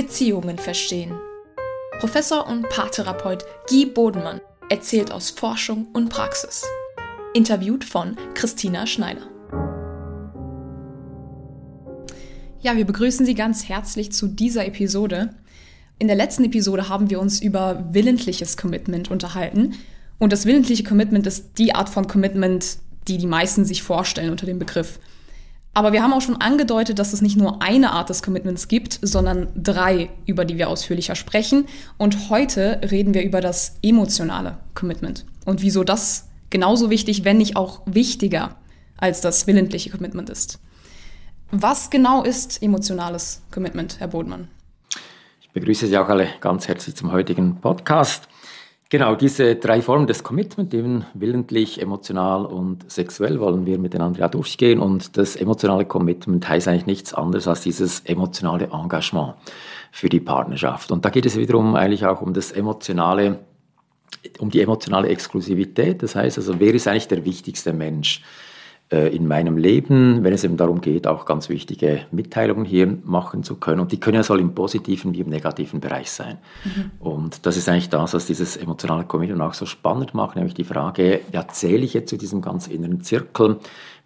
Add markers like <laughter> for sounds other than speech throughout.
Beziehungen verstehen. Professor und Paartherapeut Guy Bodenmann erzählt aus Forschung und Praxis. Interviewt von Christina Schneider. Ja, wir begrüßen Sie ganz herzlich zu dieser Episode. In der letzten Episode haben wir uns über willentliches Commitment unterhalten. Und das willentliche Commitment ist die Art von Commitment, die die meisten sich vorstellen unter dem Begriff. Aber wir haben auch schon angedeutet, dass es nicht nur eine Art des Commitments gibt, sondern drei, über die wir ausführlicher sprechen. Und heute reden wir über das emotionale Commitment und wieso das genauso wichtig, wenn nicht auch wichtiger als das willentliche Commitment ist. Was genau ist emotionales Commitment, Herr Bodmann? Ich begrüße Sie auch alle ganz herzlich zum heutigen Podcast. Genau, diese drei Formen des Commitment, eben willentlich, emotional und sexuell, wollen wir miteinander ja durchgehen. Und das emotionale Commitment heißt eigentlich nichts anderes als dieses emotionale Engagement für die Partnerschaft. Und da geht es wiederum eigentlich auch um das emotionale, um die emotionale Exklusivität. Das heißt also, wer ist eigentlich der wichtigste Mensch? Äh, in meinem Leben, wenn es eben darum geht, auch ganz wichtige Mitteilungen hier machen zu können. Und die können ja soll im positiven wie im negativen Bereich sein. Mhm. Und das ist eigentlich das, was dieses emotionale Commitment auch so spannend macht, nämlich die Frage, ja, zähle ich jetzt zu diesem ganz inneren Zirkel?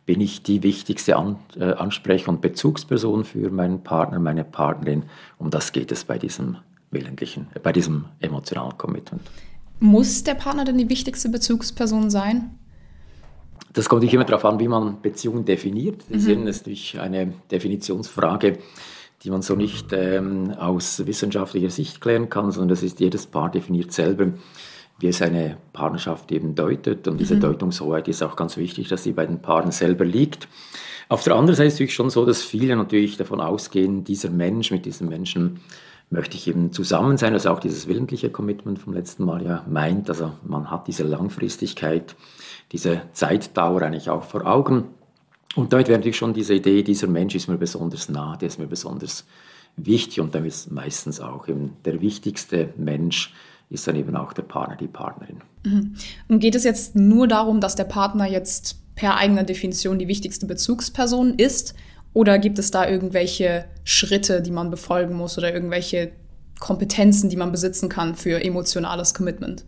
Bin ich die wichtigste An äh, Ansprech- und Bezugsperson für meinen Partner, meine Partnerin? Um das geht es bei diesem willentlichen, äh, bei diesem emotionalen Commitment. Muss der Partner denn die wichtigste Bezugsperson sein? Das kommt natürlich immer darauf an, wie man Beziehungen definiert. Das mhm. ist natürlich eine Definitionsfrage, die man so nicht ähm, aus wissenschaftlicher Sicht klären kann, sondern das ist jedes Paar definiert selber, wie es eine Partnerschaft eben deutet. Und diese mhm. Deutungshoheit ist auch ganz wichtig, dass sie bei den Paaren selber liegt. Auf der anderen Seite ist es natürlich schon so, dass viele natürlich davon ausgehen, dieser Mensch mit diesem Menschen möchte ich eben zusammen sein, also auch dieses willentliche Commitment vom letzten Mal ja meint, also man hat diese Langfristigkeit diese Zeitdauer eigentlich auch vor Augen. Und damit wäre natürlich schon diese Idee, dieser Mensch ist mir besonders nah, der ist mir besonders wichtig und dann ist meistens auch eben der wichtigste Mensch ist dann eben auch der Partner, die Partnerin. Mhm. Und geht es jetzt nur darum, dass der Partner jetzt per eigener Definition die wichtigste Bezugsperson ist? Oder gibt es da irgendwelche Schritte, die man befolgen muss oder irgendwelche Kompetenzen, die man besitzen kann für emotionales Commitment?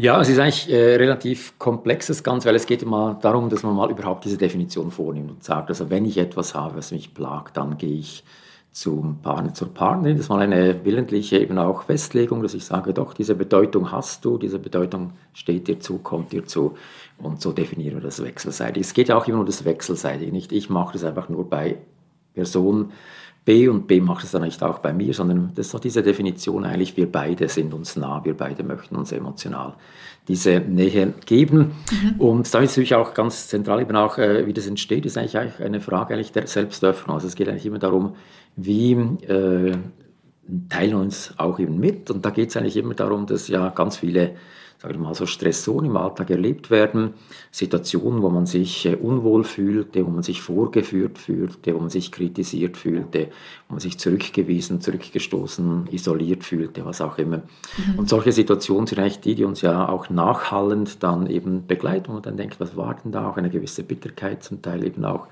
Ja, es ist eigentlich äh, relativ komplexes Ganze, weil es geht immer darum, dass man mal überhaupt diese Definition vornimmt und sagt, also wenn ich etwas habe, was mich plagt, dann gehe ich zum Partner, zur Partnerin. Das ist mal eine willentliche eben auch Festlegung, dass ich sage, doch, diese Bedeutung hast du, diese Bedeutung steht dir zu, kommt dir zu. Und so definieren wir das wechselseitig. Es geht ja auch immer nur das Wechselseitige, nicht ich mache das einfach nur bei Person B und B macht es dann nicht auch bei mir, sondern das ist doch diese Definition eigentlich, wir beide sind uns nah, wir beide möchten uns emotional diese Nähe geben. Mhm. Und da ist natürlich auch ganz zentral eben auch, äh, wie das entsteht, ist eigentlich eine Frage eigentlich der Selbstöffnung. Also es geht eigentlich immer darum, wie äh, teilen uns auch eben mit. Und da geht es eigentlich immer darum, dass ja ganz viele sagen wir mal so Stressoren im Alltag erlebt werden, Situationen, wo man sich äh, unwohl fühlte, wo man sich vorgeführt fühlte, wo man sich kritisiert fühlte, wo man sich zurückgewiesen, zurückgestoßen, isoliert fühlte, was auch immer. Mhm. Und solche Situationen sind eigentlich die, die uns ja auch nachhallend dann eben begleiten und dann denkt, was war denn da? Auch eine gewisse Bitterkeit zum Teil eben auch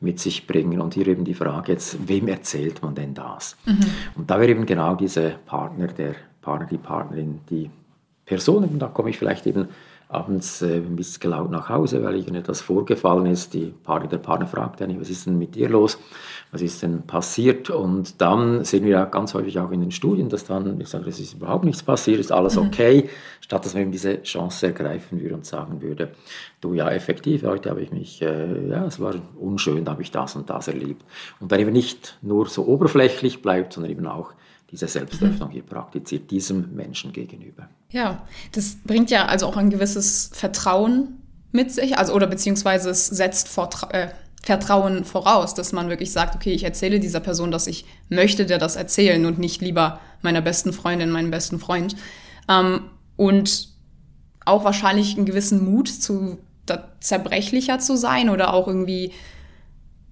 mit sich bringen. Und hier eben die Frage jetzt, wem erzählt man denn das? Mhm. Und da wäre eben genau diese Partner, der Partner, die Partnerin, die Personen. Da komme ich vielleicht eben abends äh, ein bisschen gelaunt nach Hause, weil irgendetwas vorgefallen ist. Die Partner, der Partner fragt eigentlich, was ist denn mit dir los? Was ist denn passiert? Und dann sehen wir ja ganz häufig auch in den Studien, dass dann, ich sage, es ist überhaupt nichts passiert, ist alles mhm. okay, mhm. statt dass man eben diese Chance ergreifen würde und sagen würde, du ja, effektiv, heute habe ich mich, äh, ja, es war unschön, da habe ich das und das erlebt. Und dann eben nicht nur so oberflächlich bleibt, sondern eben auch diese Selbstöffnung hier praktiziert, diesem Menschen gegenüber. Ja, das bringt ja also auch ein gewisses Vertrauen mit sich, also oder beziehungsweise es setzt Vortra äh, Vertrauen voraus, dass man wirklich sagt, okay, ich erzähle dieser Person, dass ich möchte der das erzählen und nicht lieber meiner besten Freundin, meinem besten Freund. Ähm, und auch wahrscheinlich einen gewissen Mut zu zerbrechlicher zu sein oder auch irgendwie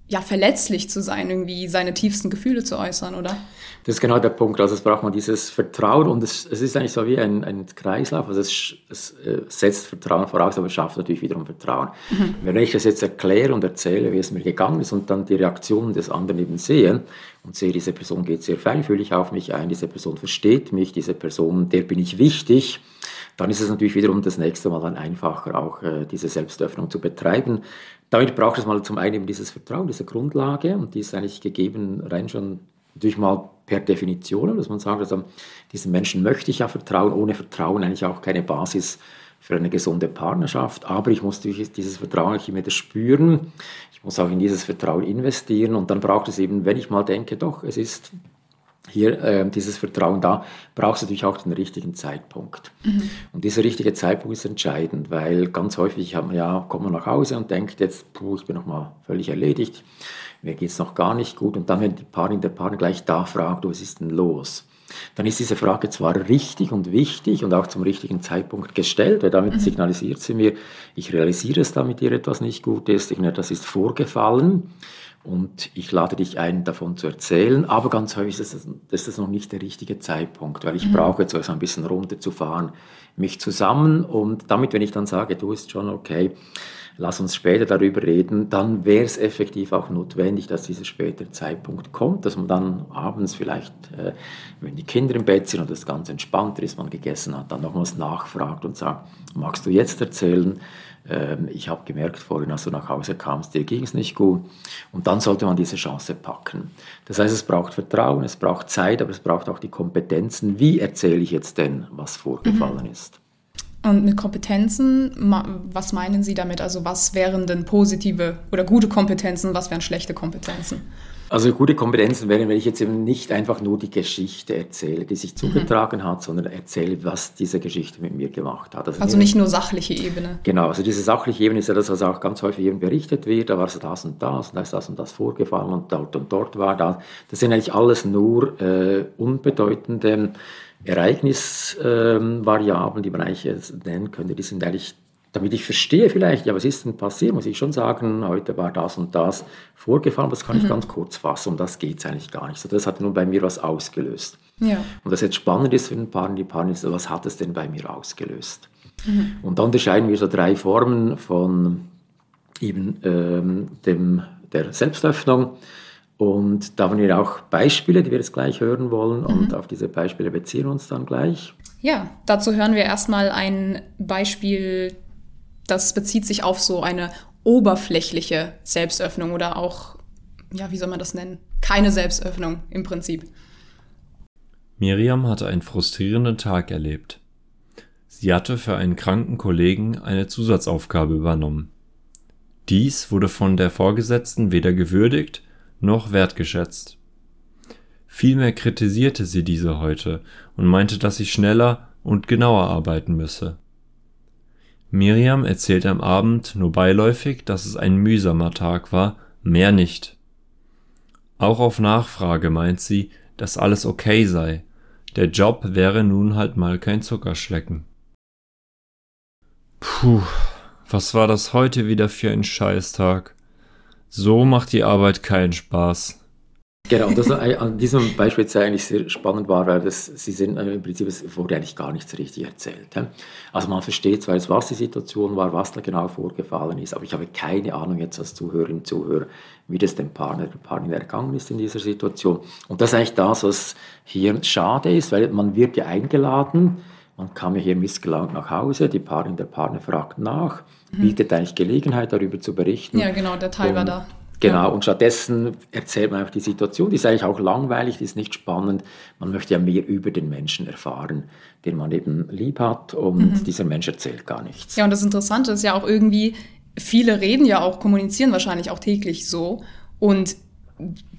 ja, verletzlich zu sein, irgendwie seine tiefsten Gefühle zu äußern, oder? Das ist genau der Punkt. Also es braucht man dieses Vertrauen und es, es ist eigentlich so wie ein, ein Kreislauf. Also es, es äh, setzt Vertrauen voraus, aber es schafft natürlich wiederum Vertrauen. Mhm. Wenn ich das jetzt erkläre und erzähle, wie es mir gegangen ist und dann die Reaktionen des anderen eben sehe und sehe, diese Person geht sehr feinfühlig auf mich ein, diese Person versteht mich, diese Person, der bin ich wichtig, dann ist es natürlich wiederum das nächste Mal dann einfacher, auch äh, diese Selbstöffnung zu betreiben. Damit braucht es mal zum einen eben dieses Vertrauen, diese Grundlage und die ist eigentlich gegeben rein schon natürlich mal per Definition, dass man sagt, also diesen Menschen möchte ich ja vertrauen, ohne Vertrauen eigentlich auch keine Basis für eine gesunde Partnerschaft, aber ich muss dieses Vertrauen immer wieder spüren, ich muss auch in dieses Vertrauen investieren. Und dann braucht es eben, wenn ich mal denke, doch, es ist hier äh, dieses Vertrauen da, brauchst du natürlich auch den richtigen Zeitpunkt. Mhm. Und dieser richtige Zeitpunkt ist entscheidend, weil ganz häufig hat man ja, kommt man nach Hause und denkt jetzt, puh, ich bin noch mal völlig erledigt, mir geht es noch gar nicht gut. Und dann, wenn die Parin der Partner gleich da fragt, was ist denn los? Dann ist diese Frage zwar richtig und wichtig und auch zum richtigen Zeitpunkt gestellt, weil damit mhm. signalisiert sie mir, ich realisiere es, damit dir etwas nicht gut ist, etwas ist vorgefallen und ich lade dich ein, davon zu erzählen. Aber ganz häufig ist das, ist das noch nicht der richtige Zeitpunkt, weil ich mhm. brauche jetzt so ein bisschen runterzufahren, mich zusammen. Und damit, wenn ich dann sage, du ist schon okay, lass uns später darüber reden, dann wäre es effektiv auch notwendig, dass dieser spätere Zeitpunkt kommt, dass man dann abends vielleicht, äh, wenn die Kinder im Bett sind und es ganz entspannt ist, man gegessen hat, dann nochmals nachfragt und sagt, magst du jetzt erzählen? Ähm, ich habe gemerkt vorhin, als du nach Hause kamst, dir ging es nicht gut. Und dann sollte man diese Chance packen. Das heißt, es braucht Vertrauen, es braucht Zeit, aber es braucht auch die Kompetenzen. Wie erzähle ich jetzt denn, was vorgefallen mhm. ist? Und mit Kompetenzen, was meinen Sie damit? Also was wären denn positive oder gute Kompetenzen, was wären schlechte Kompetenzen? Also gute Kompetenzen wären, wenn ich jetzt eben nicht einfach nur die Geschichte erzähle, die sich mhm. zugetragen mhm. hat, sondern erzähle, was diese Geschichte mit mir gemacht hat. Also, also nicht nur sachliche Ebene. Genau, also diese sachliche Ebene ist ja das, was auch ganz häufig eben berichtet wird, da war so das und das und da ist das und das vorgefallen und dort und dort war das. Das sind eigentlich alles nur äh, unbedeutende Ereignisvariablen, ähm, die man eigentlich nennen könnte. Die sind eigentlich damit ich verstehe vielleicht, ja, was ist denn passiert, muss ich schon sagen, heute war das und das vorgefallen, das kann mhm. ich ganz kurz fassen, um das geht es eigentlich gar nicht. So, das hat nun bei mir was ausgelöst. Ja. Und das jetzt spannend ist für den Paar, die Paar ist, was hat es denn bei mir ausgelöst? Mhm. Und dann unterscheiden wir so drei Formen von eben ähm, dem, der Selbstöffnung. Und da haben wir auch Beispiele, die wir jetzt gleich hören wollen. Mhm. Und auf diese Beispiele beziehen wir uns dann gleich. Ja, dazu hören wir erstmal ein Beispiel das bezieht sich auf so eine oberflächliche Selbstöffnung oder auch, ja, wie soll man das nennen? Keine Selbstöffnung im Prinzip. Miriam hatte einen frustrierenden Tag erlebt. Sie hatte für einen kranken Kollegen eine Zusatzaufgabe übernommen. Dies wurde von der Vorgesetzten weder gewürdigt noch wertgeschätzt. Vielmehr kritisierte sie diese heute und meinte, dass sie schneller und genauer arbeiten müsse. Miriam erzählt am Abend nur beiläufig, dass es ein mühsamer Tag war, mehr nicht. Auch auf Nachfrage meint sie, dass alles okay sei, der Job wäre nun halt mal kein Zuckerschlecken. Puh, was war das heute wieder für ein Scheißtag? So macht die Arbeit keinen Spaß. Genau, und das an diesem Beispiel ist eigentlich sehr spannend war, weil das, sie sind äh, im Prinzip, es wurde eigentlich gar nichts richtig erzählt. Also man versteht zwar jetzt, was die Situation war, was da genau vorgefallen ist, aber ich habe keine Ahnung jetzt als Zuhörerin, Zuhörer, wie das dem Partner, der Partnerin ergangen ist in dieser Situation. Und das ist eigentlich das, was hier schade ist, weil man wird ja eingeladen, man kam ja hier missgelaunt nach Hause, die Partnerin, der Partner fragt nach, mhm. bietet eigentlich Gelegenheit, darüber zu berichten. Ja, genau, der Teil und, war da. Genau, und stattdessen erzählt man auch die Situation, die ist eigentlich auch langweilig, die ist nicht spannend. Man möchte ja mehr über den Menschen erfahren, den man eben lieb hat und mhm. dieser Mensch erzählt gar nichts. Ja, und das Interessante ist ja auch irgendwie, viele reden ja auch, kommunizieren wahrscheinlich auch täglich so und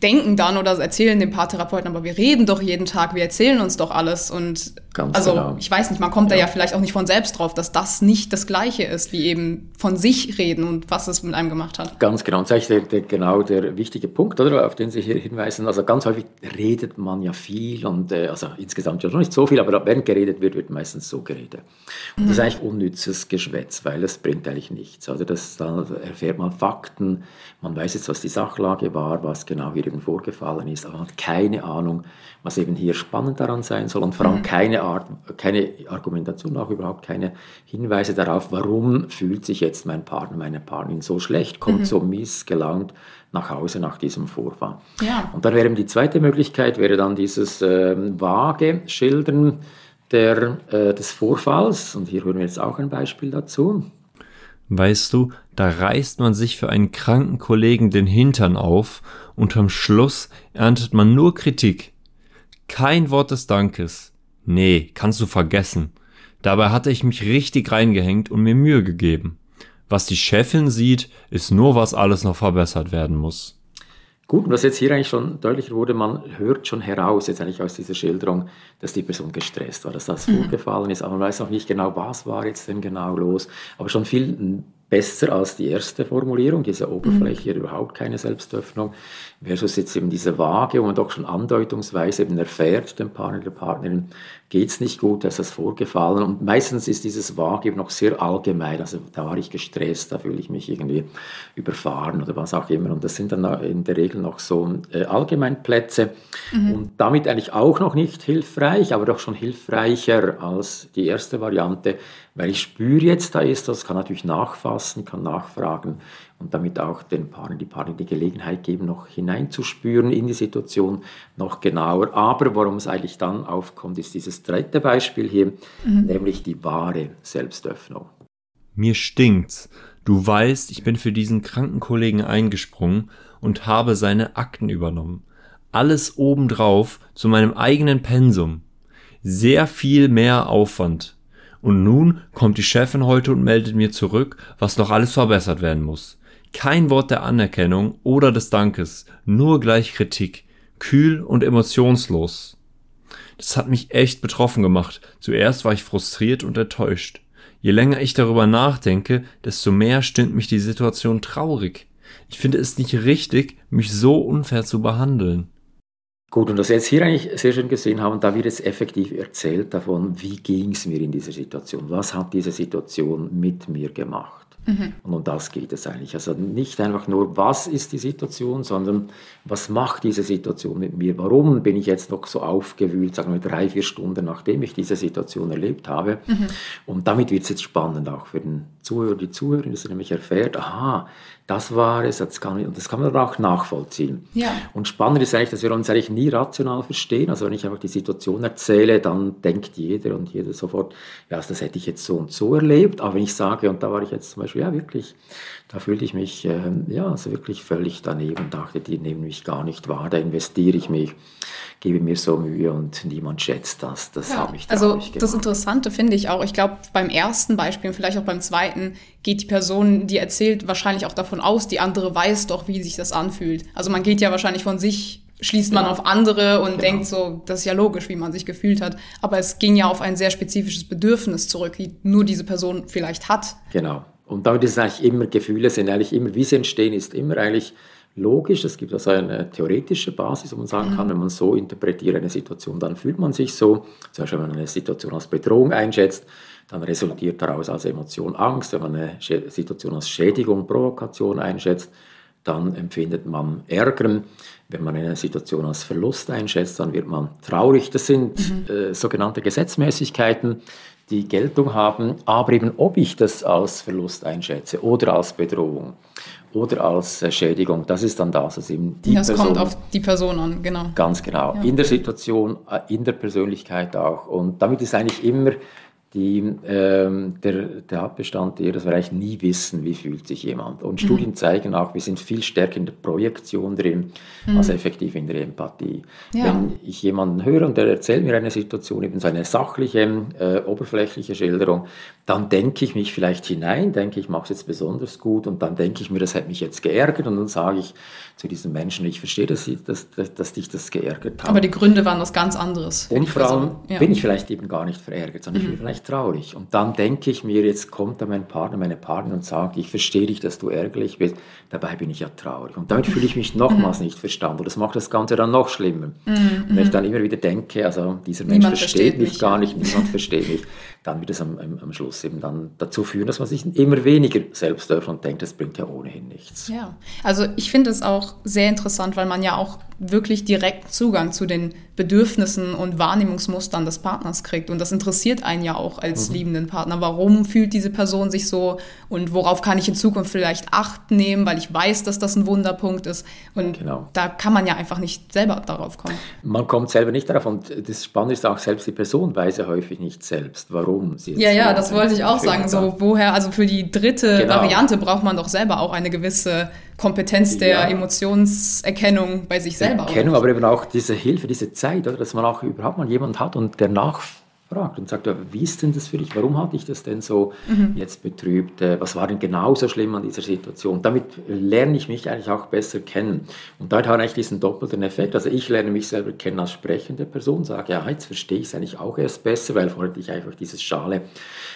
denken dann oder erzählen dem Paartherapeuten, aber wir reden doch jeden Tag, wir erzählen uns doch alles und Ganz also genau. ich weiß nicht, man kommt ja. da ja vielleicht auch nicht von selbst drauf, dass das nicht das Gleiche ist, wie eben von sich reden und was es mit einem gemacht hat. Ganz genau, und das ist der, der, genau der wichtige Punkt, oder, auf den Sie hier hinweisen. Also ganz häufig redet man ja viel und äh, also insgesamt ja noch nicht so viel, aber während geredet wird, wird meistens so geredet. Und mhm. das ist eigentlich unnützes Geschwätz, weil es bringt eigentlich nichts. Also das, da erfährt man Fakten, man weiß jetzt, was die Sachlage war, was genau hier eben vorgefallen ist, aber man hat keine Ahnung, was eben hier spannend daran sein soll und vor allem mhm. keine Art, keine Argumentation, auch überhaupt keine Hinweise darauf, warum fühlt sich jetzt mein Partner, meine Partnerin so schlecht, kommt mhm. so missgelaunt nach Hause nach diesem Vorfall. Ja. Und dann wäre die zweite Möglichkeit, wäre dann dieses äh, vage Schildern der, äh, des Vorfalls. Und hier hören wir jetzt auch ein Beispiel dazu. Weißt du, da reißt man sich für einen kranken Kollegen den Hintern auf und am Schluss erntet man nur Kritik. Kein Wort des Dankes. Nee, kannst du vergessen. Dabei hatte ich mich richtig reingehängt und mir Mühe gegeben. Was die Chefin sieht, ist nur, was alles noch verbessert werden muss. Gut, und was jetzt hier eigentlich schon deutlicher wurde, man hört schon heraus, jetzt eigentlich aus dieser Schilderung, dass die Person gestresst war, dass das mhm. vorgefallen ist, aber man weiß auch nicht genau, was war jetzt denn genau los, aber schon viel besser als die erste Formulierung, diese Oberfläche, mhm. überhaupt keine Selbstöffnung, versus jetzt eben diese Waage, wo man doch schon andeutungsweise eben erfährt, dem Partner, der Partnerin, geht es nicht gut, da ist das vorgefallen. Und meistens ist dieses Waage eben noch sehr allgemein, also da war ich gestresst, da fühle ich mich irgendwie überfahren oder was auch immer. Und das sind dann in der Regel noch so äh, Allgemeinplätze mhm. und damit eigentlich auch noch nicht hilfreich, aber doch schon hilfreicher als die erste Variante, weil ich spüre jetzt, da ist das, kann natürlich nachfassen, kann nachfragen und damit auch den Paaren, die Paaren die Gelegenheit geben, noch hineinzuspüren in die Situation noch genauer. Aber worum es eigentlich dann aufkommt, ist dieses dritte Beispiel hier, mhm. nämlich die wahre Selbstöffnung. Mir stinkt's. Du weißt, ich bin für diesen kranken Kollegen eingesprungen und habe seine Akten übernommen. Alles obendrauf zu meinem eigenen Pensum. Sehr viel mehr Aufwand. Und nun kommt die Chefin heute und meldet mir zurück, was noch alles verbessert werden muss. Kein Wort der Anerkennung oder des Dankes, nur gleich Kritik, kühl und emotionslos. Das hat mich echt betroffen gemacht. Zuerst war ich frustriert und enttäuscht. Je länger ich darüber nachdenke, desto mehr stimmt mich die Situation traurig. Ich finde es nicht richtig, mich so unfair zu behandeln. Gut, und was wir jetzt hier eigentlich sehr schön gesehen haben, da wird jetzt effektiv erzählt davon, wie ging es mir in dieser Situation, was hat diese Situation mit mir gemacht. Mhm. Und um das geht es eigentlich. Also nicht einfach nur, was ist die Situation, sondern was macht diese Situation mit mir? Warum bin ich jetzt noch so aufgewühlt, sagen wir drei, vier Stunden, nachdem ich diese Situation erlebt habe? Mhm. Und damit wird es jetzt spannend auch für den Zuhörer, die Zuhörerin, dass er nämlich erfährt, aha, das war es, das kann, und das kann man auch nachvollziehen. Ja. Und spannend ist eigentlich, dass wir uns eigentlich nie rational verstehen. Also wenn ich einfach die Situation erzähle, dann denkt jeder und jeder sofort, ja, das hätte ich jetzt so und so erlebt. Aber wenn ich sage, und da war ich jetzt zum Beispiel, ja, wirklich, da fühlte ich mich, äh, ja, also wirklich völlig daneben, dachte, die nehmen mich gar nicht wahr, da investiere ich mich gebe mir so Mühe und niemand schätzt das. Das ja, hat mich Also das Interessante finde ich auch, ich glaube beim ersten Beispiel, vielleicht auch beim zweiten, geht die Person, die erzählt, wahrscheinlich auch davon aus, die andere weiß doch, wie sich das anfühlt. Also man geht ja wahrscheinlich von sich schließt man ja. auf andere und genau. denkt so, das ist ja logisch, wie man sich gefühlt hat. Aber es ging ja auf ein sehr spezifisches Bedürfnis zurück, die nur diese Person vielleicht hat. Genau. Und damit ist es eigentlich immer, Gefühle sind eigentlich immer, wie sie entstehen, ist immer eigentlich logisch. Es gibt also eine theoretische Basis, wo man sagen kann, mhm. wenn man so interpretiert eine Situation, dann fühlt man sich so. Zum Beispiel, wenn man eine Situation als Bedrohung einschätzt, dann resultiert daraus als Emotion Angst. Wenn man eine Situation als Schädigung, Provokation einschätzt, dann empfindet man Ärger. Wenn man eine Situation als Verlust einschätzt, dann wird man traurig. Das sind mhm. äh, sogenannte Gesetzmäßigkeiten, die Geltung haben. Aber eben, ob ich das als Verlust einschätze oder als Bedrohung oder als Schädigung. Das ist dann das, was eben die das Person... Das kommt auf die Person an, genau. Ganz genau. Ja. In der Situation, äh, in der Persönlichkeit auch. Und damit ist eigentlich immer die, ähm, der, der Tatbestand eher, dass wir eigentlich nie wissen, wie fühlt sich jemand. Und mhm. Studien zeigen auch, wir sind viel stärker in der Projektion drin, mhm. als effektiv in der Empathie. Ja. Wenn ich jemanden höre und der erzählt mir eine Situation, eben so eine sachliche, äh, oberflächliche Schilderung, dann denke ich mich vielleicht hinein, denke ich, mache es jetzt besonders gut und dann denke ich mir, das hat mich jetzt geärgert und dann sage ich zu diesem Menschen, ich verstehe, dass, dass, dass, dass dich das geärgert hat. Aber die Gründe waren was ganz anderes. Und vor allem ja. bin ich vielleicht eben gar nicht verärgert, sondern mhm. ich bin vielleicht traurig. Und dann denke ich mir, jetzt kommt da mein Partner, meine Partnerin und sagt, ich verstehe dich, dass du ärgerlich bist. Dabei bin ich ja traurig. Und damit fühle ich mich <laughs> nochmals mhm. nicht verstanden. Und das macht das Ganze dann noch schlimmer. Mhm. Wenn ich dann immer wieder denke, also dieser Mensch versteht, versteht mich, mich gar nicht, niemand versteht mich, dann wird es am, am, am, Schluss eben dann dazu führen, dass man sich immer weniger selbst öffnet und denkt, das bringt ja ohnehin nichts. Ja, also ich finde es auch sehr interessant, weil man ja auch wirklich direkt Zugang zu den Bedürfnissen und Wahrnehmungsmustern des Partners kriegt. Und das interessiert einen ja auch als mhm. liebenden Partner. Warum fühlt diese Person sich so und worauf kann ich in Zukunft vielleicht Acht nehmen, weil ich weiß, dass das ein Wunderpunkt ist. Und genau. da kann man ja einfach nicht selber darauf kommen. Man kommt selber nicht darauf. Und das Spannende ist auch, selbst die Person weiß ja häufig nicht selbst, warum sie Ja, ja, das wollte ich auch sagen. So, woher, also für die dritte genau. Variante braucht man doch selber auch eine gewisse Kompetenz der ja. Emotionserkennung bei sich selber. Erkennung, aber eben auch diese Hilfe, diese Zeit, oder, dass man auch überhaupt mal jemanden hat und der nachfragt und sagt, wie ist denn das für dich? Warum hatte ich das denn so mhm. jetzt betrübt? Äh, was war denn genauso schlimm an dieser Situation? Damit lerne ich mich eigentlich auch besser kennen. Und da hat eigentlich diesen doppelten Effekt. Also ich lerne mich selber kennen als sprechende Person, sage, ja, jetzt verstehe ich es eigentlich auch erst besser, weil vorher hatte ich einfach dieses schale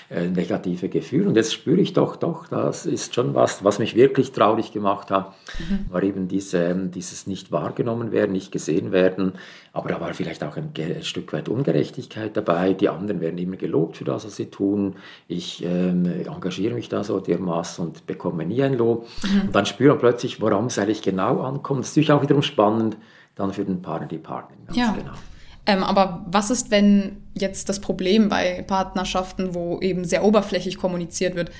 äh, negative Gefühl. Und jetzt spüre ich doch, doch, das ist schon was, was mich wirklich traurig gemacht hat, mhm. war eben diese, ähm, dieses nicht wahrgenommen werden, nicht gesehen werden. Aber da war vielleicht auch ein, ein, Stück weit Ungerechtigkeit dabei. Die anderen werden immer gelobt für das, was sie tun. Ich ähm, engagiere mich da so dermaßen und bekomme nie ein Lob. Mhm. Und dann spürt man plötzlich, worum es eigentlich genau ankommt. Das ist natürlich auch wiederum spannend dann für den Partner, die Partnerin. Ganz ja. genau. Ähm, aber was ist, wenn jetzt das Problem bei Partnerschaften, wo eben sehr oberflächlich kommuniziert wird,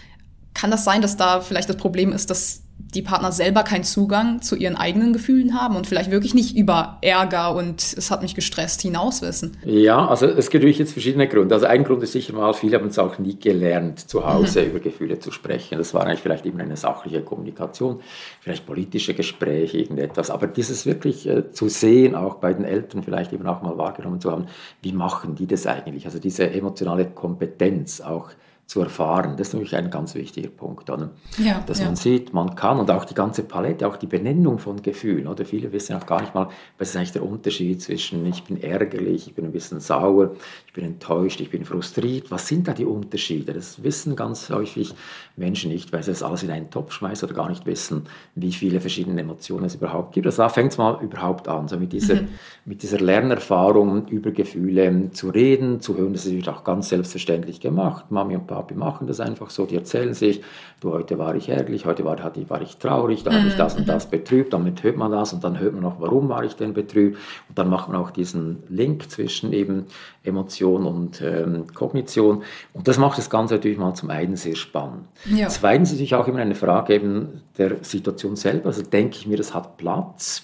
kann das sein, dass da vielleicht das Problem ist, dass die Partner selber keinen Zugang zu ihren eigenen Gefühlen haben und vielleicht wirklich nicht über Ärger und es hat mich gestresst hinaus wissen. Ja, also es gibt natürlich jetzt verschiedene Gründe. Also ein Grund ist sicher mal, viele haben es auch nie gelernt, zu Hause mhm. über Gefühle zu sprechen. Das war eigentlich vielleicht immer eine sachliche Kommunikation, vielleicht politische Gespräche, irgendetwas. Aber dieses wirklich äh, zu sehen, auch bei den Eltern vielleicht eben auch mal wahrgenommen zu haben, wie machen die das eigentlich? Also diese emotionale Kompetenz auch zu erfahren. Das ist natürlich ein ganz wichtiger Punkt, oder? Ja, dass ja. man sieht, man kann und auch die ganze Palette, auch die Benennung von Gefühlen. Oder viele wissen auch gar nicht mal, was ist eigentlich der Unterschied zwischen ich bin ärgerlich, ich bin ein bisschen sauer, ich bin enttäuscht, ich bin frustriert. Was sind da die Unterschiede? Das wissen ganz häufig Menschen nicht, weil sie das alles in einen Topf schmeißen oder gar nicht wissen, wie viele verschiedene Emotionen es überhaupt gibt. Also da fängt es mal überhaupt an, so mit dieser, mhm. mit dieser Lernerfahrung über Gefühle zu reden, zu hören. Das wird auch ganz selbstverständlich gemacht. Mami und Papi machen das einfach so, die erzählen sich, du, heute war ich ärgerlich, heute war, war ich traurig, da mhm. habe ich das und das betrübt, damit hört man das und dann hört man noch, warum war ich denn betrübt und dann macht man auch diesen Link zwischen eben Emotion und ähm, Kognition und das macht das Ganze natürlich mal zum einen sehr spannend. Ja. Zweitens ist natürlich auch immer eine Frage eben der Situation selber, also denke ich mir, das hat Platz,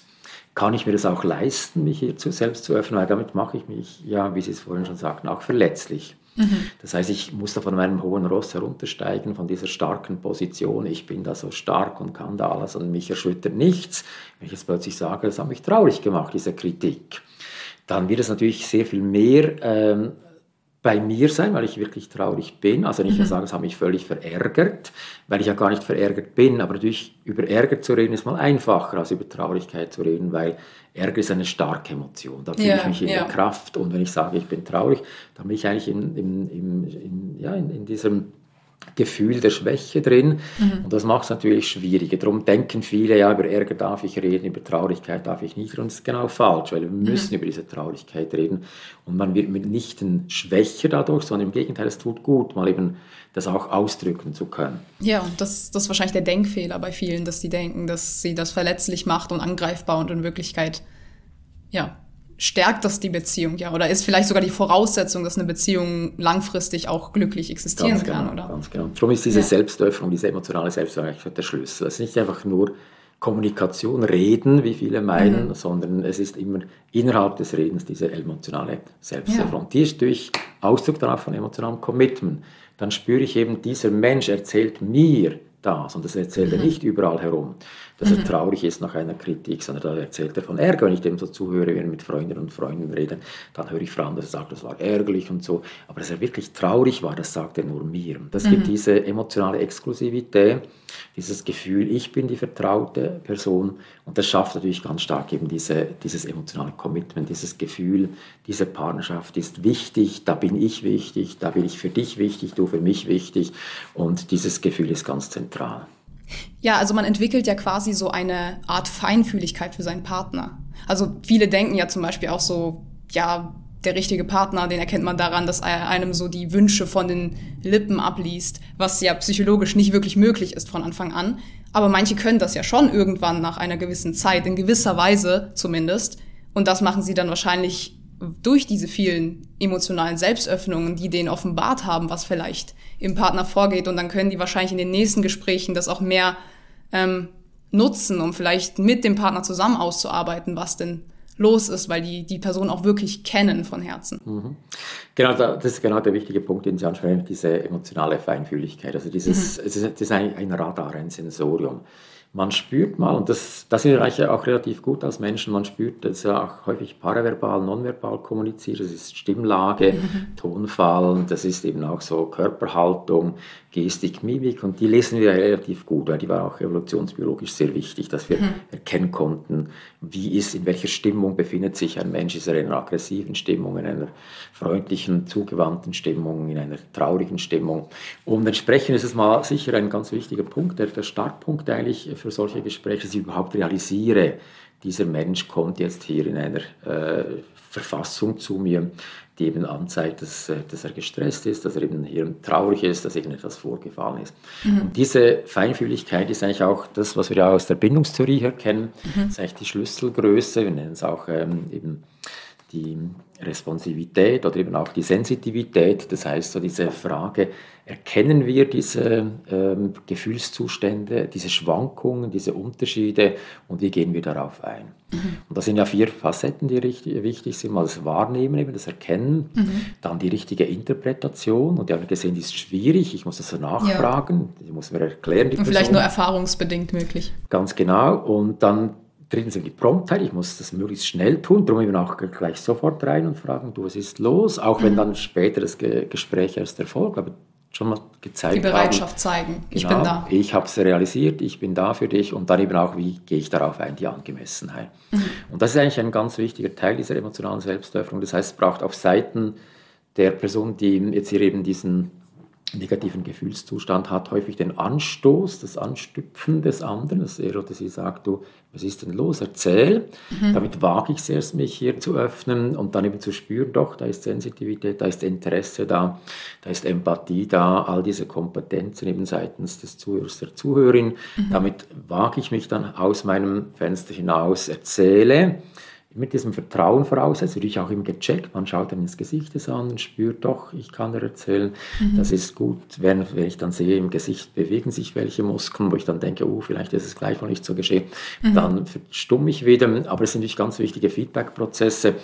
kann ich mir das auch leisten, mich hier zu, selbst zu öffnen, weil damit mache ich mich, ja, wie Sie es vorhin schon sagten, auch verletzlich. Mhm. Das heißt, ich muss da von meinem hohen Ross heruntersteigen, von dieser starken Position. Ich bin da so stark und kann da alles und mich erschüttert nichts. Wenn ich jetzt plötzlich sage, das hat mich traurig gemacht, diese Kritik, dann wird es natürlich sehr viel mehr ähm, bei mir sein, weil ich wirklich traurig bin. Also nicht mhm. sagen, es hat mich völlig verärgert, weil ich ja gar nicht verärgert bin. Aber natürlich über Ärger zu reden ist mal einfacher, als über Traurigkeit zu reden, weil Ärger ist eine starke Emotion. Da fühle ja, ich mich in ja. der Kraft. Und wenn ich sage, ich bin traurig, dann bin ich eigentlich in, in, in, in ja, in, in diesem Gefühl der Schwäche drin. Mhm. Und das macht es natürlich schwieriger. Darum denken viele, ja, über Ärger darf ich reden, über Traurigkeit darf ich nicht. Und das ist genau falsch, weil wir mhm. müssen über diese Traurigkeit reden. Und man wird mitnichten schwächer dadurch, sondern im Gegenteil, es tut gut, mal eben das auch ausdrücken zu können. Ja, und das, das ist wahrscheinlich der Denkfehler bei vielen, dass sie denken, dass sie das verletzlich macht und angreifbar und in Wirklichkeit, ja, stärkt das die Beziehung, ja? Oder ist vielleicht sogar die Voraussetzung, dass eine Beziehung langfristig auch glücklich existieren ganz kann, genau, oder? Ganz genau. Darum ist diese ja. Selbstöffnung, diese emotionale Selbstöffnung der Schlüssel. Es ist nicht einfach nur Kommunikation, Reden, wie viele meinen, mhm. sondern es ist immer innerhalb des Redens diese emotionale Selbsterfahrung. Ja. Die ist durch Ausdruck darauf von emotionalem Commitment. Dann spüre ich eben, dieser Mensch erzählt mir das und das erzählt mhm. er nicht überall herum dass mhm. er traurig ist nach einer Kritik, sondern da erzählt er von Ärger. Wenn ich dem so zuhöre, wenn wir mit Freundinnen und Freunden reden, dann höre ich allem, dass er sagt, das war ärgerlich und so. Aber dass er wirklich traurig war, das sagt er nur mir. Das mhm. gibt diese emotionale Exklusivität, dieses Gefühl, ich bin die vertraute Person und das schafft natürlich ganz stark eben diese, dieses emotionale Commitment, dieses Gefühl, diese Partnerschaft ist wichtig, da bin ich wichtig, da bin ich für dich wichtig, du für mich wichtig und dieses Gefühl ist ganz zentral. Ja, also man entwickelt ja quasi so eine Art Feinfühligkeit für seinen Partner. Also viele denken ja zum Beispiel auch so, ja, der richtige Partner, den erkennt man daran, dass er einem so die Wünsche von den Lippen abliest, was ja psychologisch nicht wirklich möglich ist von Anfang an. Aber manche können das ja schon irgendwann nach einer gewissen Zeit, in gewisser Weise zumindest. Und das machen sie dann wahrscheinlich durch diese vielen emotionalen Selbstöffnungen, die denen offenbart haben, was vielleicht im Partner vorgeht. Und dann können die wahrscheinlich in den nächsten Gesprächen das auch mehr ähm, nutzen, um vielleicht mit dem Partner zusammen auszuarbeiten, was denn los ist, weil die die Person auch wirklich kennen von Herzen. Mhm. Genau, das ist genau der wichtige Punkt, den Sie ansprechen, diese emotionale Feinfühligkeit. Also dieses, mhm. es, ist, es ist ein, ein Radar, ein Sensorium man spürt mal, und das, das sind wir auch relativ gut als Menschen, man spürt, dass ja auch häufig paraverbal, nonverbal kommuniziert, das ist Stimmlage, mhm. Tonfall, das ist eben auch so Körperhaltung, Gestik, Mimik und die lesen wir relativ gut, weil die war auch evolutionsbiologisch sehr wichtig, dass wir mhm. erkennen konnten, wie ist, in welcher Stimmung befindet sich ein Mensch, ist er in einer aggressiven Stimmung, in einer freundlichen, zugewandten Stimmung, in einer traurigen Stimmung. Und entsprechend ist es mal sicher ein ganz wichtiger Punkt, der, der Startpunkt eigentlich für solche Gespräche, dass ich überhaupt realisiere, dieser Mensch kommt jetzt hier in einer äh, Verfassung zu mir, die eben anzeigt, dass, äh, dass er gestresst ist, dass er eben hier traurig ist, dass irgendetwas vorgefallen ist. Mhm. Und diese Feinfühligkeit ist eigentlich auch das, was wir ja aus der Bindungstheorie her kennen, mhm. ist eigentlich die Schlüsselgröße, wir nennen es auch ähm, eben die Responsivität oder eben auch die Sensitivität. Das heißt, so diese Frage, erkennen wir diese ähm, Gefühlszustände, diese Schwankungen, diese Unterschiede und wie gehen wir darauf ein? Mhm. Und das sind ja vier Facetten, die richtig, wichtig sind. Mal das Wahrnehmen, eben das Erkennen, mhm. dann die richtige Interpretation. Und die haben gesehen, die ist schwierig, ich muss das so nachfragen, ja. ich muss mir erklären. Die und vielleicht nur erfahrungsbedingt möglich. Ganz genau. Und dann drittens die Promptheit, ich muss das möglichst schnell tun, darum eben auch gleich sofort rein und fragen, du, was ist los? Auch wenn dann später das Ge Gespräch erst erfolgt, aber schon mal gezeigt Die Bereitschaft haben, zeigen, ich genau, bin da. Ich habe es realisiert, ich bin da für dich und dann eben auch, wie gehe ich darauf ein, die Angemessenheit. Mhm. Und das ist eigentlich ein ganz wichtiger Teil dieser emotionalen Selbstöffnung. Das heißt, es braucht auf Seiten der Person, die jetzt hier eben diesen negativen Gefühlszustand hat häufig den Anstoß, das Anstüpfen des anderen, dass er oder sie sagt, du, was ist denn los, erzähl. Mhm. Damit wage ich es erst, mich hier zu öffnen und dann eben zu spüren, doch, da ist Sensitivität, da ist Interesse da, da ist Empathie da, all diese Kompetenzen eben seitens des Zuhörers, der Zuhörerin. Mhm. Damit wage ich mich dann aus meinem Fenster hinaus, erzähle mit diesem Vertrauen voraussetzt, würde ich auch immer gecheckt. Man schaut dann ins Gesicht des anderen, spürt doch, ich kann dir erzählen, mhm. das ist gut. Wenn, wenn ich dann sehe, im Gesicht bewegen sich welche Muskeln, wo ich dann denke, oh, vielleicht ist es gleich noch nicht so geschehen, mhm. dann verstumme ich wieder. Aber es sind natürlich ganz wichtige Feedback-Prozesse.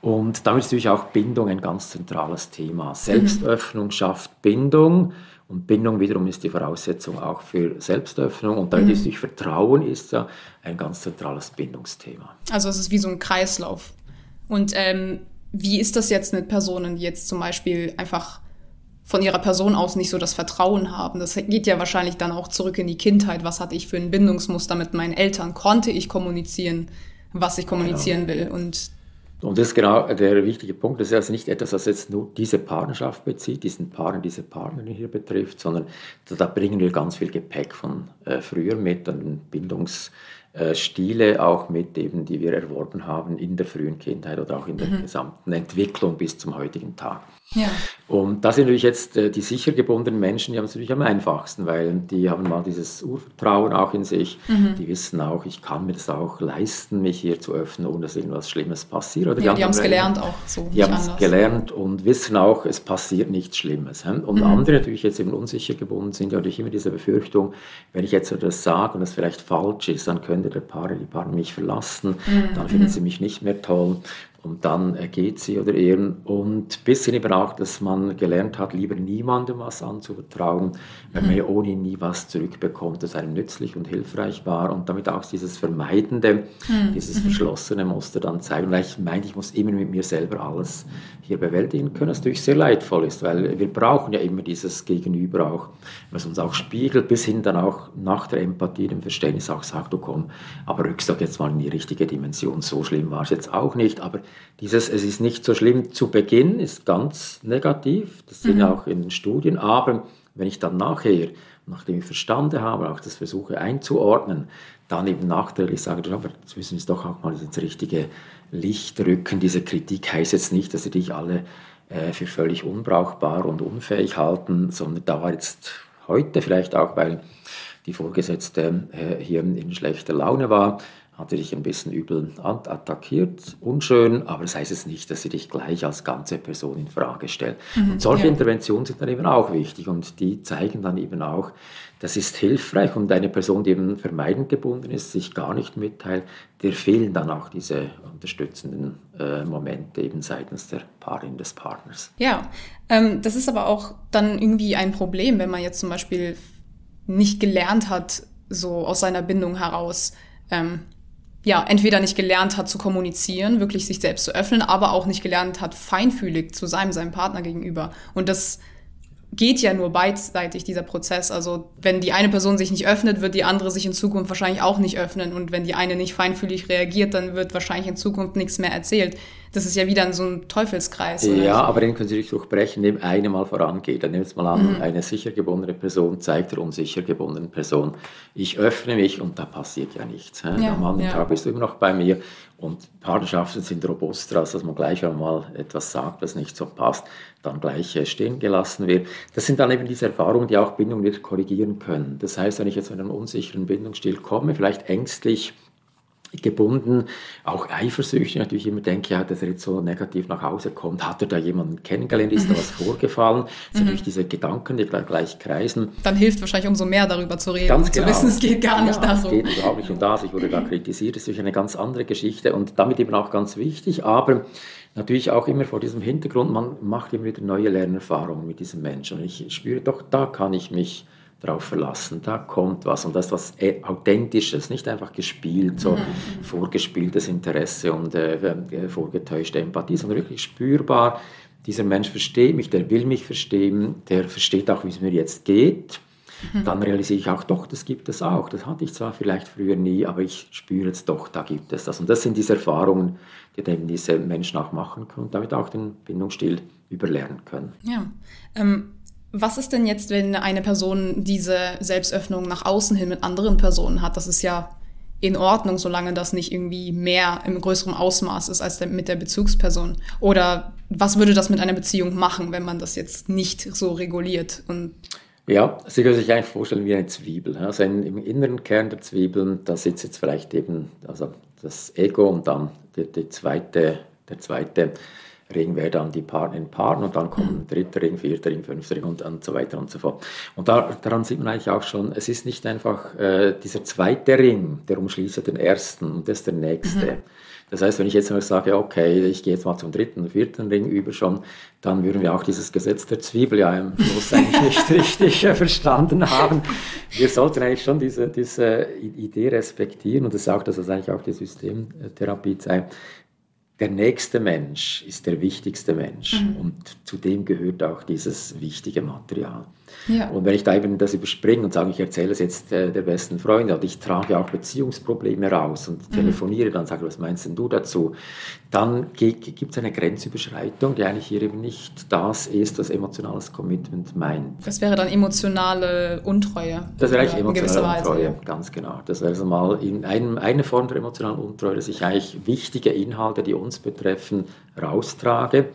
Und damit ist natürlich auch Bindung ein ganz zentrales Thema. Selbstöffnung mhm. schafft Bindung. Und Bindung wiederum ist die Voraussetzung auch für Selbstöffnung. Und dann mhm. ist durch Vertrauen ist ja ein ganz zentrales Bindungsthema. Also es ist wie so ein Kreislauf. Und ähm, wie ist das jetzt mit Personen, die jetzt zum Beispiel einfach von ihrer Person aus nicht so das Vertrauen haben? Das geht ja wahrscheinlich dann auch zurück in die Kindheit. Was hatte ich für ein Bindungsmuster mit meinen Eltern? Konnte ich kommunizieren, was ich kommunizieren genau. will? Und und das ist genau der wichtige Punkt. Das ist also nicht etwas, was jetzt nur diese Partnerschaft bezieht, diesen Paaren, diese Partnerin hier betrifft, sondern da, bringen wir ganz viel Gepäck von äh, früher mit, an Bindungsstile auch mit, eben, die wir erworben haben in der frühen Kindheit oder auch in der mhm. gesamten Entwicklung bis zum heutigen Tag. Ja. Und das sind natürlich jetzt äh, die sicher gebundenen Menschen, die haben es natürlich am einfachsten, weil die haben mal dieses Urvertrauen auch in sich. Mhm. Die wissen auch, ich kann mir das auch leisten, mich hier zu öffnen, ohne dass irgendwas Schlimmes passiert. Oder ja, die, haben es gelernt auch so. Die haben es gelernt und wissen auch, es passiert nichts Schlimmes. Und mhm. andere natürlich jetzt eben unsicher gebunden sind, ja natürlich immer diese Befürchtung, wenn ich jetzt das sage und es vielleicht falsch ist, dann könnte der Paare, die Paare mich verlassen, mhm. dann finden sie mich nicht mehr toll und dann äh, geht sie oder er. Und bis hin eben auch, dass man gelernt hat, lieber niemandem was anzuvertrauen, wenn man ja ohne nie was zurückbekommt, das einem nützlich und hilfreich war. Und damit auch dieses Vermeidende, mhm. dieses mhm. verschlossene Muster dann zeigen. Weil ich meine, ich muss immer mit mir selber alles hier bewältigen können, was natürlich sehr leidvoll ist, weil wir brauchen ja immer dieses Gegenüber auch, was uns auch spiegelt, bis hin dann auch nach der Empathie, dem Verständnis auch sagt, du komm, aber rückst doch jetzt mal in die richtige Dimension. So schlimm war es jetzt auch nicht, aber dieses, es ist nicht so schlimm zu Beginn, ist ganz negativ. Das sind mhm. auch in den Studien. Aber wenn ich dann nachher, nachdem ich verstanden habe, auch das versuche einzuordnen, dann eben nachträglich sage, aber jetzt müssen wir es doch auch mal ins richtige Licht rücken. Diese Kritik heißt jetzt nicht, dass sie dich alle äh, für völlig unbrauchbar und unfähig halten, sondern da war jetzt heute vielleicht auch, weil die Vorgesetzte äh, hier in schlechter Laune war, hat dich ein bisschen übel attackiert, unschön, aber das heißt es nicht, dass sie dich gleich als ganze Person in Frage stellt. Mhm, und solche ja. Interventionen sind dann eben auch wichtig und die zeigen dann eben auch, das ist hilfreich und eine Person, die eben vermeidend gebunden ist, sich gar nicht mitteilt, der fehlen dann auch diese unterstützenden äh, Momente eben seitens der Paarin des Partners. Ja, ähm, das ist aber auch dann irgendwie ein Problem, wenn man jetzt zum Beispiel nicht gelernt hat, so aus seiner Bindung heraus, ähm, ja, entweder nicht gelernt hat zu kommunizieren, wirklich sich selbst zu öffnen, aber auch nicht gelernt hat, feinfühlig zu sein, seinem Partner gegenüber. Und das geht ja nur beidseitig, dieser Prozess. Also wenn die eine Person sich nicht öffnet, wird die andere sich in Zukunft wahrscheinlich auch nicht öffnen. Und wenn die eine nicht feinfühlig reagiert, dann wird wahrscheinlich in Zukunft nichts mehr erzählt. Das ist ja wieder so ein Teufelskreis. Oder? Ja, aber den können Sie sich durchbrechen, indem eine mal vorangeht. Dann nehmen wir mal an, mhm. eine sicher gebundene Person zeigt der unsicher gebundenen Person, ich öffne mich und da passiert ja nichts. Ja, Am anderen ja. Tag bist du immer noch bei mir. Und Partnerschaften sind robuster, als dass man gleich einmal etwas sagt, was nicht so passt, dann gleich äh, stehen gelassen wird. Das sind dann eben diese Erfahrungen, die auch Bindung wieder korrigieren können. Das heißt, wenn ich jetzt mit einem unsicheren Bindungsstil komme, vielleicht ängstlich, gebunden, auch eifersüchtig natürlich immer denke, ja, dass er jetzt so negativ nach Hause kommt, hat er da jemanden kennengelernt, ist da was <laughs> vorgefallen, sind mhm. natürlich diese Gedanken, die gleich kreisen. Dann hilft wahrscheinlich umso mehr darüber zu reden, ganz genau. zu wissen, es geht gar nicht ja, darum. Es geht überhaupt nicht um das, ich wurde da <laughs> kritisiert, das ist natürlich eine ganz andere Geschichte und damit eben auch ganz wichtig, aber natürlich auch immer vor diesem Hintergrund, man macht immer wieder neue Lernerfahrungen mit diesem Menschen und ich spüre doch, da kann ich mich darauf verlassen, da kommt was und das ist was äh, Authentisches, nicht einfach gespielt, so mhm. vorgespieltes Interesse und äh, äh, vorgetäuschte Empathie, sondern wirklich spürbar, dieser Mensch versteht mich, der will mich verstehen, der versteht auch, wie es mir jetzt geht. Mhm. Dann realisiere ich auch, doch, das gibt es auch. Das hatte ich zwar vielleicht früher nie, aber ich spüre jetzt doch, da gibt es das. Und das sind diese Erfahrungen, die dann diese Menschen auch machen können und damit auch den Bindungsstil überlernen können. Ja. Ähm was ist denn jetzt, wenn eine Person diese Selbstöffnung nach außen hin mit anderen Personen hat? Das ist ja in Ordnung, solange das nicht irgendwie mehr im größeren Ausmaß ist als mit der Bezugsperson. Oder was würde das mit einer Beziehung machen, wenn man das jetzt nicht so reguliert? Und ja, Sie können sich eigentlich vorstellen wie eine Zwiebel. Also im inneren Kern der Zwiebeln, da sitzt jetzt vielleicht eben also das Ego und dann die, die zweite, der zweite Ring wäre dann die Partnerin Partner und dann kommen dritter Ring, vierter Ring, fünfter Ring und, und so weiter und so fort. Und da, daran sieht man eigentlich auch schon, es ist nicht einfach äh, dieser zweite Ring, der umschließt den ersten und das ist der nächste. Mhm. Das heißt, wenn ich jetzt mal sage, okay, ich gehe jetzt mal zum dritten vierten Ring über schon, dann würden wir auch dieses Gesetz der Zwiebel ja im Schluss eigentlich <laughs> nicht richtig äh, verstanden haben. Wir sollten eigentlich schon diese, diese Idee respektieren und das sagt, dass das eigentlich auch die Systemtherapie sei der nächste Mensch ist der wichtigste Mensch mhm. und zu dem gehört auch dieses wichtige Material. Ja. Und wenn ich da eben das überspringe und sage, ich erzähle es jetzt äh, der besten Freundin und ich trage auch Beziehungsprobleme raus und mhm. telefoniere dann, sage, was meinst denn du dazu? Dann gibt es eine Grenzüberschreitung, die eigentlich hier eben nicht das ist, was emotionales Commitment meint. Das wäre dann emotionale Untreue. Das wäre eigentlich emotionale Untreue, Weise. ganz genau. Das wäre also mal in einem, eine Form der emotionalen Untreue, dass ich eigentlich wichtige Inhalte, die uns betreffen, raustrage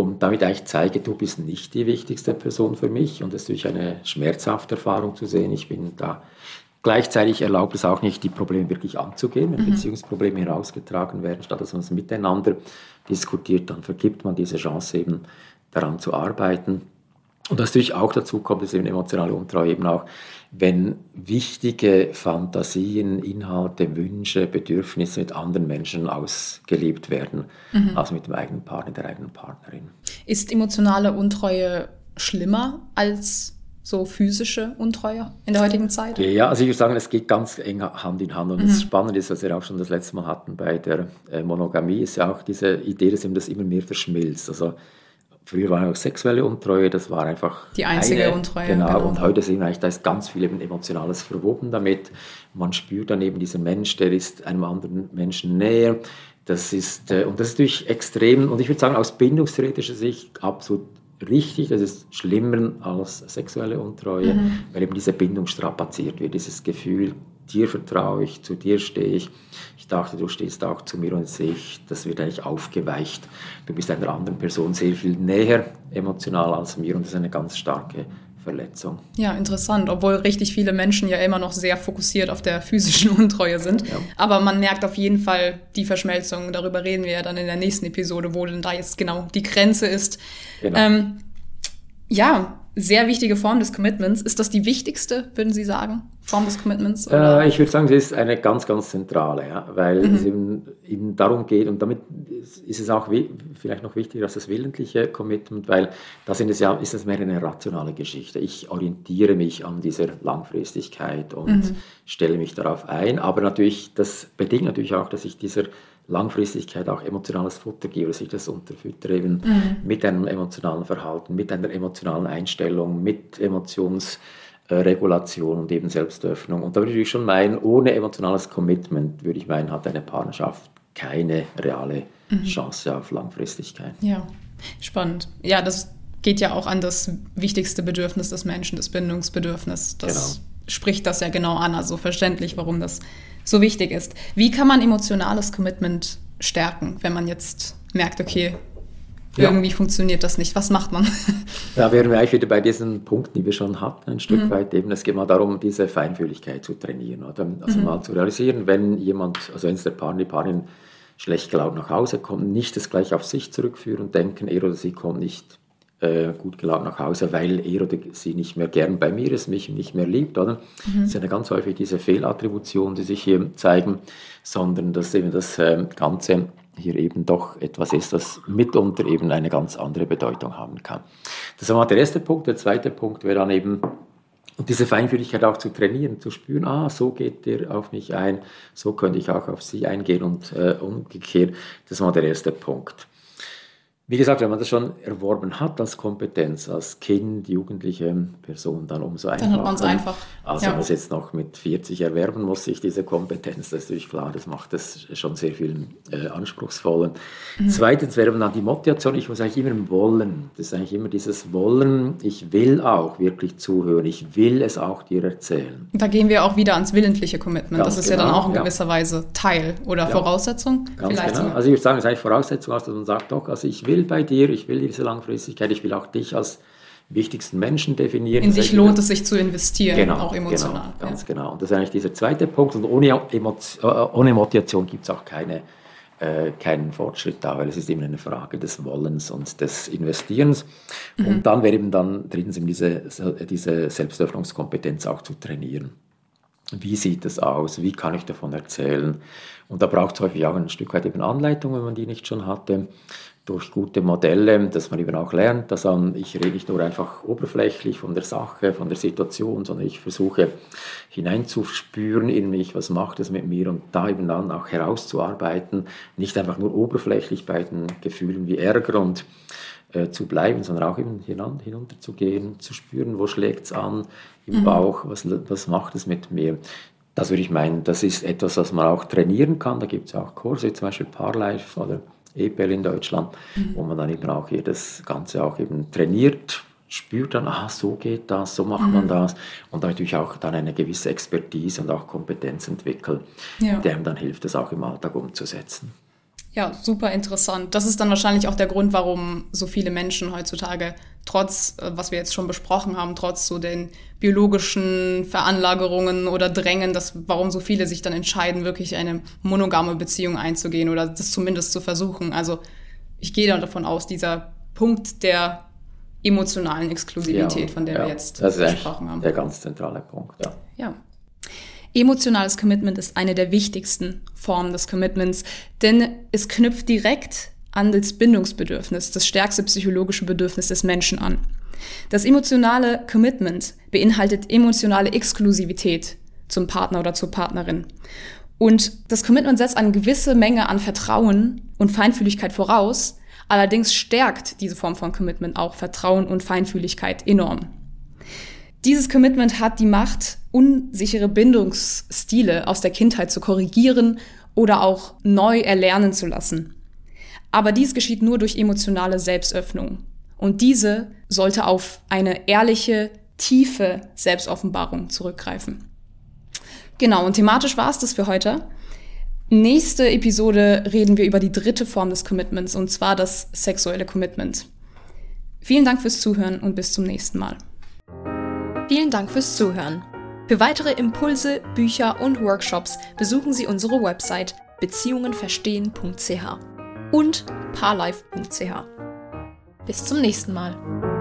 und damit eigentlich zeige, du bist nicht die wichtigste Person für mich und das ist natürlich eine schmerzhafte Erfahrung zu sehen. Ich bin da Gleichzeitig erlaubt es auch nicht, die Probleme wirklich anzugehen. Wenn mhm. Beziehungsprobleme herausgetragen werden, statt dass man es miteinander diskutiert, dann vergibt man diese Chance eben daran zu arbeiten. Und was natürlich auch dazu kommt, ist eben emotionale Untreue eben auch, wenn wichtige Fantasien, Inhalte, Wünsche, Bedürfnisse mit anderen Menschen ausgelebt werden, mhm. als mit dem eigenen Partner, der eigenen Partnerin. Ist emotionale Untreue schlimmer als so physische Untreue in der heutigen Zeit? Ja, also ich würde sagen, es geht ganz eng Hand in Hand. Und mhm. das Spannende ist, was wir auch schon das letzte Mal hatten bei der äh, Monogamie, ist ja auch diese Idee, dass eben das immer mehr verschmilzt. Also früher war auch sexuelle Untreue, das war einfach die einzige eine, Untreue. Genau, genau, und heute sehen wir eigentlich, da ist ganz viel eben Emotionales verwoben damit. Man spürt dann eben dieser Mensch, der ist einem anderen Menschen näher. Das ist, äh, und das ist natürlich extrem, und ich würde sagen, aus bindungstheoretischer Sicht absolut richtig, das ist schlimmer als sexuelle Untreue, mhm. weil eben diese Bindung strapaziert wird, dieses Gefühl, dir vertraue ich, zu dir stehe ich. Ich dachte, du stehst auch zu mir und sehe ich, das wird eigentlich aufgeweicht. Du bist einer anderen Person sehr viel näher emotional als mir und das ist eine ganz starke Verletzung. Ja, interessant, obwohl richtig viele Menschen ja immer noch sehr fokussiert auf der physischen <laughs> Untreue sind. Ja. Aber man merkt auf jeden Fall die Verschmelzung. Darüber reden wir ja dann in der nächsten Episode, wo denn da jetzt genau die Grenze ist. Genau. Ähm, ja, sehr wichtige Form des Commitments. Ist das die wichtigste, würden Sie sagen, Form des Commitments? Äh, ich würde sagen, sie ist eine ganz, ganz zentrale, ja, weil mhm. es eben, eben, darum geht und damit ist es auch vielleicht noch wichtiger als das willentliche Commitment, weil da sind es ja, ist es mehr eine rationale Geschichte. Ich orientiere mich an dieser Langfristigkeit und mhm. stelle mich darauf ein, aber natürlich, das bedingt natürlich auch, dass ich dieser Langfristigkeit auch emotionales Futter gebe, dass ich das unterfüttere eben mhm. mit einem emotionalen Verhalten, mit einer emotionalen Einstellung, mit Emotionsregulation und eben Selbstöffnung. Und da würde ich schon meinen, ohne emotionales Commitment würde ich meinen, hat eine Partnerschaft keine reale mhm. Chance auf Langfristigkeit. Ja, spannend. Ja, das geht ja auch an das wichtigste Bedürfnis des Menschen, das Bindungsbedürfnis. Das genau. Spricht das ja genau an, also verständlich, warum das so wichtig ist. Wie kann man emotionales Commitment stärken, wenn man jetzt merkt, okay, irgendwie ja. funktioniert das nicht. Was macht man? <laughs> Da wären wir eigentlich wieder bei diesen Punkten, die wir schon hatten, ein Stück mhm. weit. Eben, es geht mal darum, diese Feinfühligkeit zu trainieren. Oder? Also mhm. mal zu realisieren, wenn jemand, also wenn es der Partner, die Partnerin schlecht gelaunt nach Hause kommt, nicht das gleich auf sich zurückführen und denken, er oder sie kommt nicht äh, gut gelaunt nach Hause, weil er oder sie nicht mehr gern bei mir ist, mich nicht mehr liebt, oder? Mhm. Das ist ja ganz häufig diese Fehlattribution, die sich hier zeigen, sondern dass eben das äh, Ganze hier eben doch etwas ist, das mitunter eben eine ganz andere Bedeutung haben kann. Das war der erste Punkt. Der zweite Punkt wäre dann eben, und diese Feinfühligkeit auch zu trainieren, zu spüren, ah, so geht der auf mich ein, so könnte ich auch auf sie eingehen und äh, umgekehrt. Das war der erste Punkt. Wie gesagt, wenn man das schon erworben hat als Kompetenz, als Kind, Jugendliche, Person, dann umso einfacher. Dann hat man es einfach. Also ja. wenn man es jetzt noch mit 40 erwerben muss, ich diese Kompetenz, das ist natürlich klar, das macht das schon sehr viel äh, anspruchsvoller. Mhm. Zweitens wäre dann die Motivation, ich muss eigentlich immer im Wollen. Das ist eigentlich immer dieses Wollen, ich will auch wirklich zuhören, ich will es auch dir erzählen. Da gehen wir auch wieder ans willentliche Commitment. Ganz das ist genau, ja dann genau, auch in gewisser ja. Weise Teil oder ja. Voraussetzung. Ganz vielleicht genau. Also ich würde sagen, es ist eigentlich Voraussetzung, dass man sagt, doch, also ich will bei dir, ich will diese Langfristigkeit, ich will auch dich als wichtigsten Menschen definieren. In dich lohnt es sich zu investieren, genau, auch emotional. Genau, ganz ja. genau. Und das ist eigentlich dieser zweite Punkt. Und ohne, Emotion, äh, ohne Motivation gibt es auch keine, äh, keinen Fortschritt da, weil es ist immer eine Frage des Wollens und des Investierens. Mhm. Und dann wäre eben dann drittens eben diese, diese Selbstöffnungskompetenz auch zu trainieren. Wie sieht es aus? Wie kann ich davon erzählen? Und da braucht es häufig auch ein Stück weit eben Anleitung, wenn man die nicht schon hatte durch gute Modelle, dass man eben auch lernt, dass man, ich rede nicht nur einfach oberflächlich von der Sache, von der Situation, sondern ich versuche hineinzuspüren in mich, was macht es mit mir und da eben dann auch herauszuarbeiten, nicht einfach nur oberflächlich bei den Gefühlen wie Ärger und äh, zu bleiben, sondern auch eben hinan, hinunter zu gehen, zu spüren, wo schlägt es an im mhm. Bauch, was, was macht es mit mir. Das würde ich meinen, das ist etwas, was man auch trainieren kann. Da gibt es auch Kurse, zum Beispiel Parlife oder EPL in Deutschland, mhm. wo man dann eben auch hier das Ganze auch eben trainiert, spürt dann, ah, so geht das, so macht mhm. man das und natürlich auch dann eine gewisse Expertise und auch Kompetenz entwickelt, ja. der ihm dann hilft, das auch im Alltag umzusetzen. Ja, super interessant. Das ist dann wahrscheinlich auch der Grund, warum so viele Menschen heutzutage, trotz, äh, was wir jetzt schon besprochen haben, trotz so den biologischen Veranlagerungen oder Drängen, dass, warum so viele sich dann entscheiden, wirklich eine monogame Beziehung einzugehen oder das zumindest zu versuchen. Also ich gehe dann davon aus, dieser Punkt der emotionalen Exklusivität, Ja, von der ja, wir jetzt das ist eigentlich gesprochen haben. Der ganz zentrale Punkt, ja. Ja. Emotionales Commitment ist eine der wichtigsten Formen des Commitments, denn es knüpft direkt an das Bindungsbedürfnis, das stärkste psychologische Bedürfnis des Menschen an. Das emotionale Commitment beinhaltet emotionale Exklusivität zum Partner oder zur Partnerin. Und das Commitment setzt eine gewisse Menge an Vertrauen und Feinfühligkeit voraus, allerdings stärkt diese Form von Commitment auch Vertrauen und Feinfühligkeit enorm. Dieses Commitment hat die Macht, unsichere Bindungsstile aus der Kindheit zu korrigieren oder auch neu erlernen zu lassen. Aber dies geschieht nur durch emotionale Selbstöffnung. Und diese sollte auf eine ehrliche, tiefe Selbstoffenbarung zurückgreifen. Genau, und thematisch war es das für heute. Nächste Episode reden wir über die dritte Form des Commitments, und zwar das sexuelle Commitment. Vielen Dank fürs Zuhören und bis zum nächsten Mal. Vielen Dank fürs Zuhören. Für weitere Impulse, Bücher und Workshops besuchen Sie unsere Website beziehungenverstehen.ch und parlife.ch. Bis zum nächsten Mal.